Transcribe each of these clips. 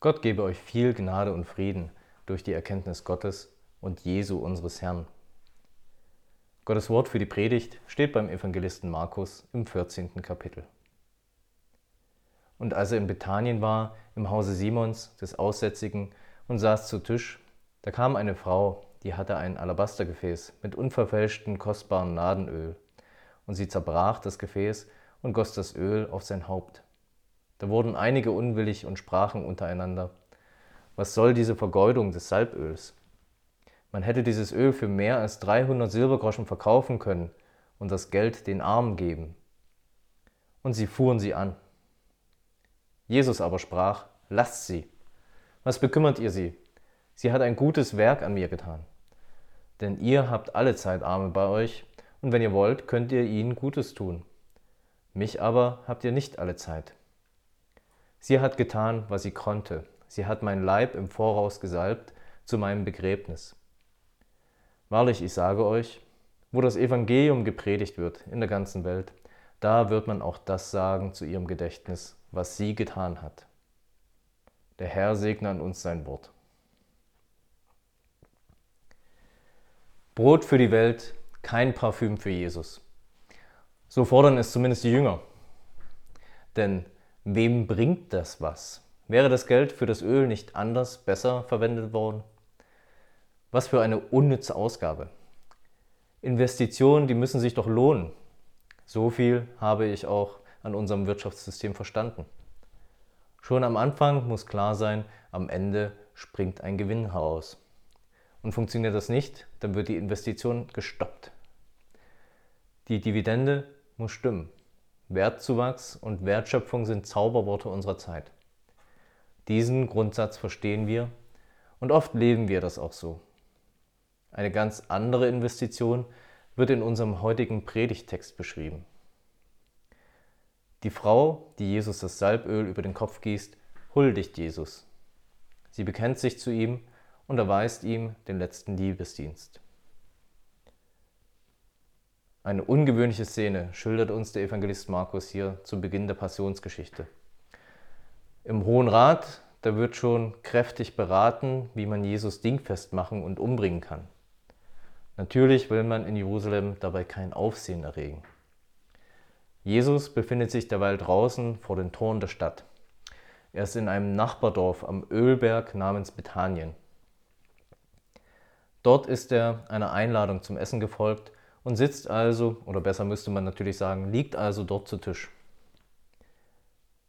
Gott gebe euch viel Gnade und Frieden durch die Erkenntnis Gottes und Jesu unseres Herrn. Gottes Wort für die Predigt steht beim Evangelisten Markus im 14. Kapitel. Und als er in Bethanien war, im Hause Simons, des Aussätzigen, und saß zu Tisch, da kam eine Frau, die hatte ein Alabastergefäß mit unverfälschten kostbaren Nadenöl, und sie zerbrach das Gefäß und goss das Öl auf sein Haupt. Da wurden einige unwillig und sprachen untereinander, was soll diese Vergeudung des Salböls? Man hätte dieses Öl für mehr als 300 Silbergroschen verkaufen können und das Geld den Armen geben. Und sie fuhren sie an. Jesus aber sprach, lasst sie. Was bekümmert ihr sie? Sie hat ein gutes Werk an mir getan. Denn ihr habt alle Zeit Arme bei euch, und wenn ihr wollt, könnt ihr ihnen Gutes tun. Mich aber habt ihr nicht alle Zeit. Sie hat getan, was sie konnte. Sie hat mein Leib im Voraus gesalbt zu meinem Begräbnis. Wahrlich, ich sage euch, wo das Evangelium gepredigt wird in der ganzen Welt, da wird man auch das sagen zu ihrem Gedächtnis, was sie getan hat. Der Herr segne an uns sein Wort. Brot für die Welt, kein Parfüm für Jesus. So fordern es zumindest die Jünger. Denn Wem bringt das was? Wäre das Geld für das Öl nicht anders, besser verwendet worden? Was für eine unnütze Ausgabe. Investitionen, die müssen sich doch lohnen. So viel habe ich auch an unserem Wirtschaftssystem verstanden. Schon am Anfang muss klar sein, am Ende springt ein Gewinn heraus. Und funktioniert das nicht, dann wird die Investition gestoppt. Die Dividende muss stimmen. Wertzuwachs und Wertschöpfung sind Zauberworte unserer Zeit. Diesen Grundsatz verstehen wir und oft leben wir das auch so. Eine ganz andere Investition wird in unserem heutigen Predigtext beschrieben. Die Frau, die Jesus das Salböl über den Kopf gießt, huldigt Jesus. Sie bekennt sich zu ihm und erweist ihm den letzten Liebesdienst. Eine ungewöhnliche Szene schildert uns der Evangelist Markus hier zu Beginn der Passionsgeschichte. Im Hohen Rat, da wird schon kräftig beraten, wie man Jesus dingfest machen und umbringen kann. Natürlich will man in Jerusalem dabei kein Aufsehen erregen. Jesus befindet sich derweil draußen vor den Toren der Stadt. Er ist in einem Nachbardorf am Ölberg namens Bethanien. Dort ist er einer Einladung zum Essen gefolgt und sitzt also, oder besser müsste man natürlich sagen, liegt also dort zu Tisch.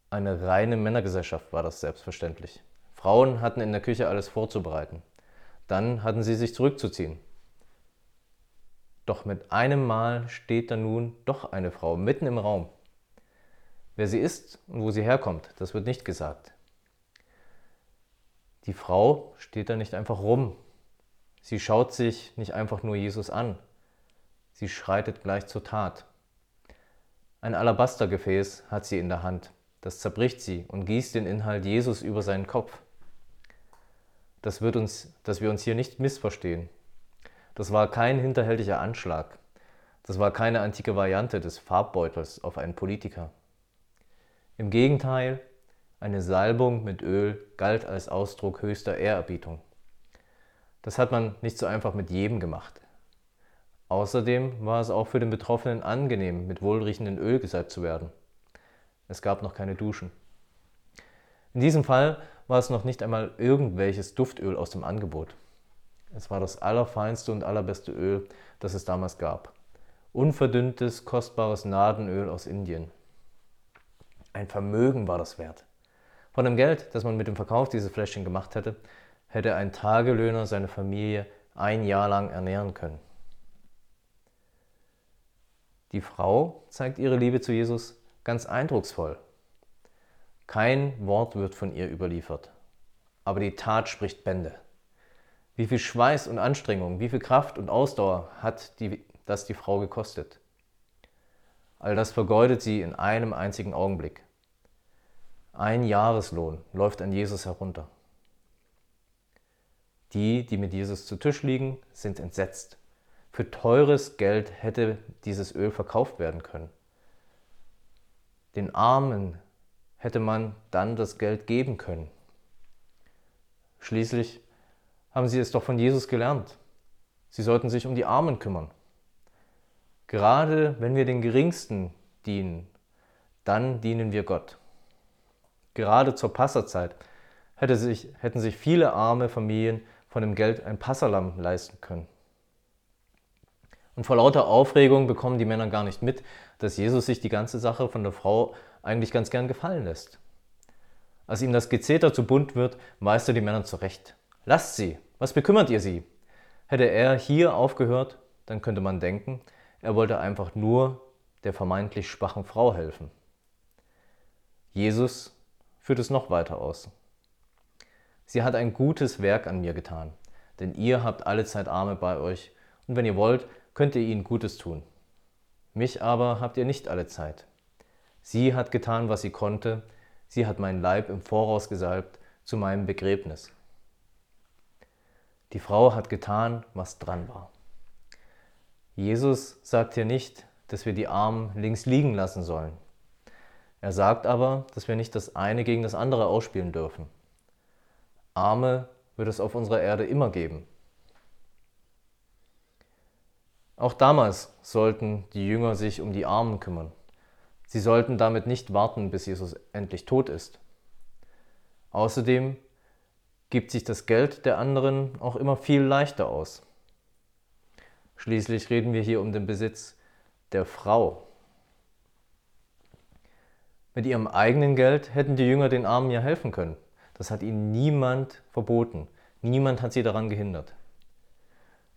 Eine reine Männergesellschaft war das selbstverständlich. Frauen hatten in der Küche alles vorzubereiten. Dann hatten sie sich zurückzuziehen. Doch mit einem Mal steht da nun doch eine Frau mitten im Raum. Wer sie ist und wo sie herkommt, das wird nicht gesagt. Die Frau steht da nicht einfach rum. Sie schaut sich nicht einfach nur Jesus an, Sie schreitet gleich zur Tat. Ein Alabastergefäß hat sie in der Hand. Das zerbricht sie und gießt den Inhalt Jesus über seinen Kopf. Das wird uns, dass wir uns hier nicht missverstehen. Das war kein hinterhältiger Anschlag. Das war keine antike Variante des Farbbeutels auf einen Politiker. Im Gegenteil, eine Salbung mit Öl galt als Ausdruck höchster Ehrerbietung. Das hat man nicht so einfach mit jedem gemacht. Außerdem war es auch für den Betroffenen angenehm, mit wohlriechendem Öl gesalbt zu werden. Es gab noch keine Duschen. In diesem Fall war es noch nicht einmal irgendwelches Duftöl aus dem Angebot. Es war das allerfeinste und allerbeste Öl, das es damals gab. Unverdünntes, kostbares Nadenöl aus Indien. Ein Vermögen war das wert. Von dem Geld, das man mit dem Verkauf dieses Fläschchen gemacht hätte, hätte ein Tagelöhner seine Familie ein Jahr lang ernähren können. Die Frau zeigt ihre Liebe zu Jesus ganz eindrucksvoll. Kein Wort wird von ihr überliefert, aber die Tat spricht Bände. Wie viel Schweiß und Anstrengung, wie viel Kraft und Ausdauer hat die, das die Frau gekostet? All das vergeudet sie in einem einzigen Augenblick. Ein Jahreslohn läuft an Jesus herunter. Die, die mit Jesus zu Tisch liegen, sind entsetzt. Für teures Geld hätte dieses Öl verkauft werden können. Den Armen hätte man dann das Geld geben können. Schließlich haben sie es doch von Jesus gelernt. Sie sollten sich um die Armen kümmern. Gerade wenn wir den Geringsten dienen, dann dienen wir Gott. Gerade zur Passerzeit hätte sich, hätten sich viele arme Familien von dem Geld ein Passerlamm leisten können. Und vor lauter Aufregung bekommen die Männer gar nicht mit, dass Jesus sich die ganze Sache von der Frau eigentlich ganz gern gefallen lässt. Als ihm das Gezeter zu bunt wird, weist er die Männer zurecht. Lasst sie, was bekümmert ihr sie? Hätte er hier aufgehört, dann könnte man denken, er wollte einfach nur der vermeintlich schwachen Frau helfen. Jesus führt es noch weiter aus. Sie hat ein gutes Werk an mir getan, denn ihr habt alle Zeit Arme bei euch, und wenn ihr wollt, könnt ihr ihnen Gutes tun. Mich aber habt ihr nicht alle Zeit. Sie hat getan, was sie konnte, sie hat meinen Leib im Voraus gesalbt zu meinem Begräbnis. Die Frau hat getan, was dran war. Jesus sagt hier nicht, dass wir die Armen links liegen lassen sollen. Er sagt aber, dass wir nicht das eine gegen das andere ausspielen dürfen. Arme wird es auf unserer Erde immer geben. Auch damals sollten die Jünger sich um die Armen kümmern. Sie sollten damit nicht warten, bis Jesus endlich tot ist. Außerdem gibt sich das Geld der anderen auch immer viel leichter aus. Schließlich reden wir hier um den Besitz der Frau. Mit ihrem eigenen Geld hätten die Jünger den Armen ja helfen können. Das hat ihnen niemand verboten. Niemand hat sie daran gehindert.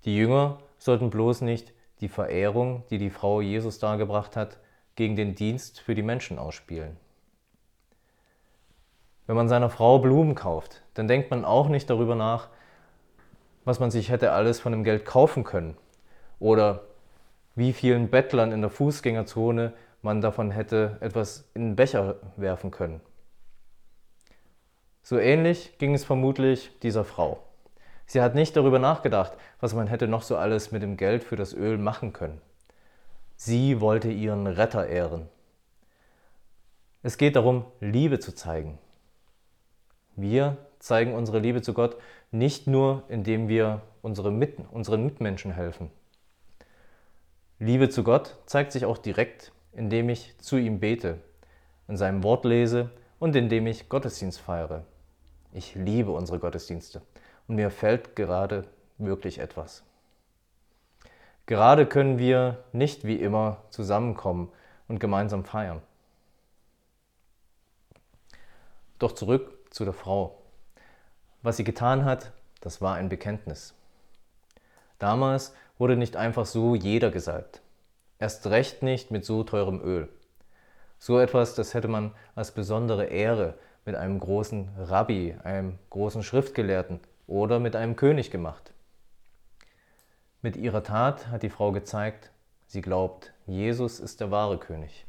Die Jünger sollten bloß nicht die Verehrung, die die Frau Jesus dargebracht hat, gegen den Dienst für die Menschen ausspielen. Wenn man seiner Frau Blumen kauft, dann denkt man auch nicht darüber nach, was man sich hätte alles von dem Geld kaufen können oder wie vielen Bettlern in der Fußgängerzone man davon hätte etwas in den Becher werfen können. So ähnlich ging es vermutlich dieser Frau. Sie hat nicht darüber nachgedacht, was man hätte noch so alles mit dem Geld für das Öl machen können. Sie wollte ihren Retter ehren. Es geht darum, Liebe zu zeigen. Wir zeigen unsere Liebe zu Gott nicht nur, indem wir unsere Mit unseren Mitmenschen helfen. Liebe zu Gott zeigt sich auch direkt, indem ich zu ihm bete, in seinem Wort lese und indem ich Gottesdienst feiere. Ich liebe unsere Gottesdienste und mir fällt gerade wirklich etwas. Gerade können wir nicht wie immer zusammenkommen und gemeinsam feiern. Doch zurück zu der Frau. Was sie getan hat, das war ein Bekenntnis. Damals wurde nicht einfach so jeder gesalbt. Erst recht nicht mit so teurem Öl. So etwas, das hätte man als besondere Ehre mit einem großen Rabbi, einem großen Schriftgelehrten oder mit einem König gemacht. Mit ihrer Tat hat die Frau gezeigt, sie glaubt, Jesus ist der wahre König.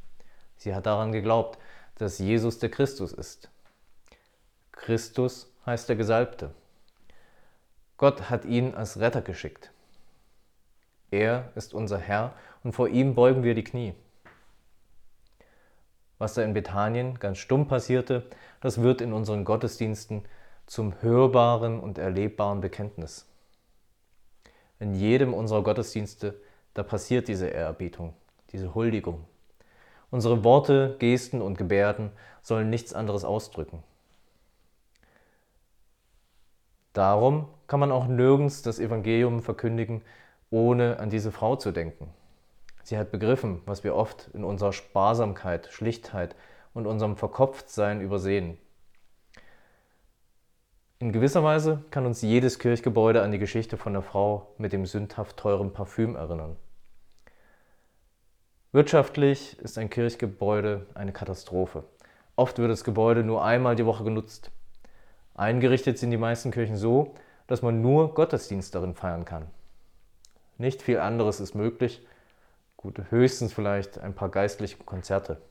Sie hat daran geglaubt, dass Jesus der Christus ist. Christus heißt der Gesalbte. Gott hat ihn als Retter geschickt. Er ist unser Herr und vor ihm beugen wir die Knie. Was da in Bethanien ganz stumm passierte, das wird in unseren Gottesdiensten zum hörbaren und erlebbaren Bekenntnis. In jedem unserer Gottesdienste, da passiert diese Ehrerbietung, diese Huldigung. Unsere Worte, Gesten und Gebärden sollen nichts anderes ausdrücken. Darum kann man auch nirgends das Evangelium verkündigen, ohne an diese Frau zu denken. Sie hat begriffen, was wir oft in unserer Sparsamkeit, Schlichtheit und unserem Verkopftsein übersehen. In gewisser Weise kann uns jedes Kirchgebäude an die Geschichte von der Frau mit dem sündhaft teuren Parfüm erinnern. Wirtschaftlich ist ein Kirchgebäude eine Katastrophe. Oft wird das Gebäude nur einmal die Woche genutzt. Eingerichtet sind die meisten Kirchen so, dass man nur Gottesdienst darin feiern kann. Nicht viel anderes ist möglich, gut, höchstens vielleicht ein paar geistliche Konzerte.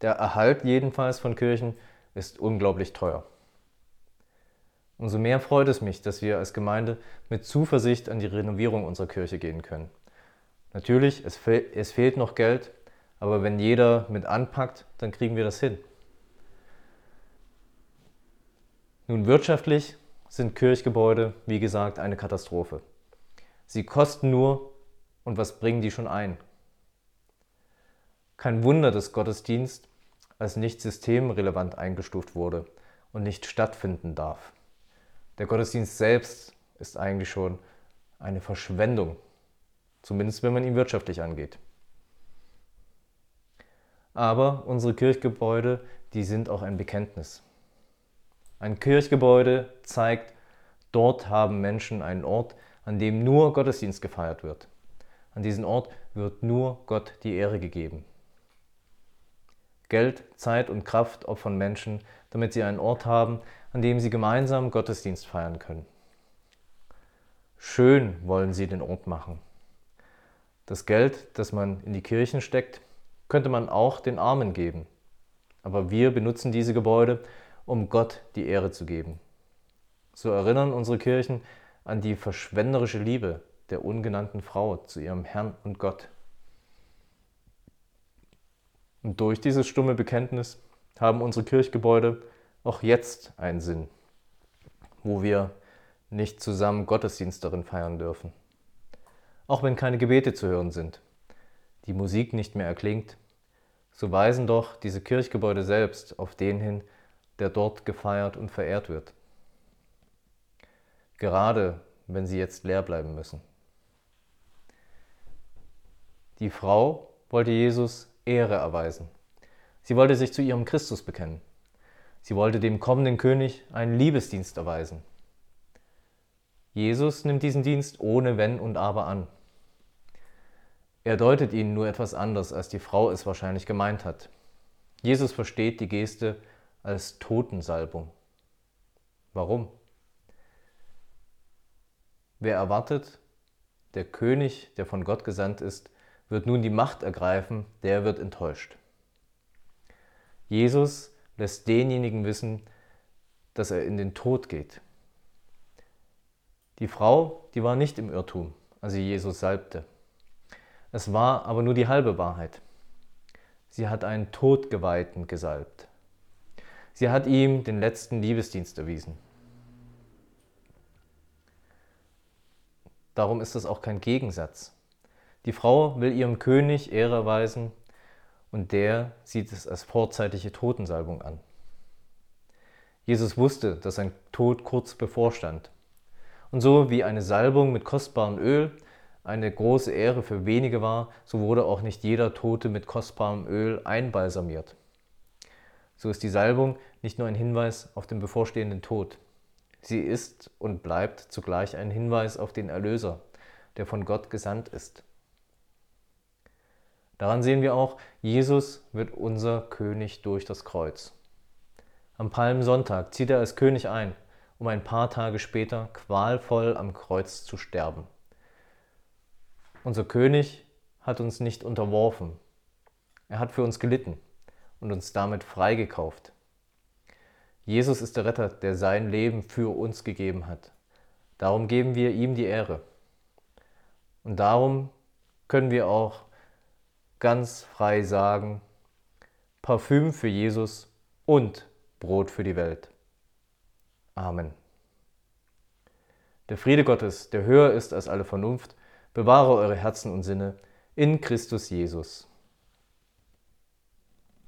Der Erhalt jedenfalls von Kirchen ist unglaublich teuer. Umso mehr freut es mich, dass wir als Gemeinde mit Zuversicht an die Renovierung unserer Kirche gehen können. Natürlich, es, fehl, es fehlt noch Geld, aber wenn jeder mit anpackt, dann kriegen wir das hin. Nun wirtschaftlich sind Kirchgebäude, wie gesagt, eine Katastrophe. Sie kosten nur und was bringen die schon ein? Kein Wunder, dass Gottesdienst als nicht systemrelevant eingestuft wurde und nicht stattfinden darf. Der Gottesdienst selbst ist eigentlich schon eine Verschwendung, zumindest wenn man ihn wirtschaftlich angeht. Aber unsere Kirchgebäude, die sind auch ein Bekenntnis. Ein Kirchgebäude zeigt, dort haben Menschen einen Ort, an dem nur Gottesdienst gefeiert wird. An diesem Ort wird nur Gott die Ehre gegeben. Geld, Zeit und Kraft opfern Menschen, damit sie einen Ort haben, an dem sie gemeinsam Gottesdienst feiern können. Schön wollen sie den Ort machen. Das Geld, das man in die Kirchen steckt, könnte man auch den Armen geben. Aber wir benutzen diese Gebäude, um Gott die Ehre zu geben. So erinnern unsere Kirchen an die verschwenderische Liebe der ungenannten Frau zu ihrem Herrn und Gott. Und durch dieses stumme Bekenntnis haben unsere Kirchgebäude auch jetzt einen Sinn, wo wir nicht zusammen Gottesdienst darin feiern dürfen. Auch wenn keine Gebete zu hören sind, die Musik nicht mehr erklingt, so weisen doch diese Kirchgebäude selbst auf den hin, der dort gefeiert und verehrt wird. Gerade wenn sie jetzt leer bleiben müssen. Die Frau wollte Jesus Ehre erweisen. Sie wollte sich zu ihrem Christus bekennen. Sie wollte dem kommenden König einen Liebesdienst erweisen. Jesus nimmt diesen Dienst ohne Wenn und Aber an. Er deutet ihn nur etwas anders, als die Frau es wahrscheinlich gemeint hat. Jesus versteht die Geste als Totensalbung. Warum? Wer erwartet, der König, der von Gott gesandt ist, wird nun die Macht ergreifen, der wird enttäuscht. Jesus lässt denjenigen wissen, dass er in den Tod geht. Die Frau, die war nicht im Irrtum, als sie Jesus salbte. Es war aber nur die halbe Wahrheit. Sie hat einen Todgeweihten gesalbt. Sie hat ihm den letzten Liebesdienst erwiesen. Darum ist es auch kein Gegensatz. Die Frau will ihrem König Ehre erweisen und der sieht es als vorzeitige Totensalbung an. Jesus wusste, dass sein Tod kurz bevorstand. Und so wie eine Salbung mit kostbarem Öl eine große Ehre für wenige war, so wurde auch nicht jeder Tote mit kostbarem Öl einbalsamiert. So ist die Salbung nicht nur ein Hinweis auf den bevorstehenden Tod. Sie ist und bleibt zugleich ein Hinweis auf den Erlöser, der von Gott gesandt ist. Daran sehen wir auch, Jesus wird unser König durch das Kreuz. Am Palmsonntag zieht er als König ein, um ein paar Tage später qualvoll am Kreuz zu sterben. Unser König hat uns nicht unterworfen. Er hat für uns gelitten und uns damit freigekauft. Jesus ist der Retter, der sein Leben für uns gegeben hat. Darum geben wir ihm die Ehre. Und darum können wir auch ganz frei sagen, Parfüm für Jesus und Brot für die Welt. Amen. Der Friede Gottes, der höher ist als alle Vernunft, bewahre eure Herzen und Sinne in Christus Jesus.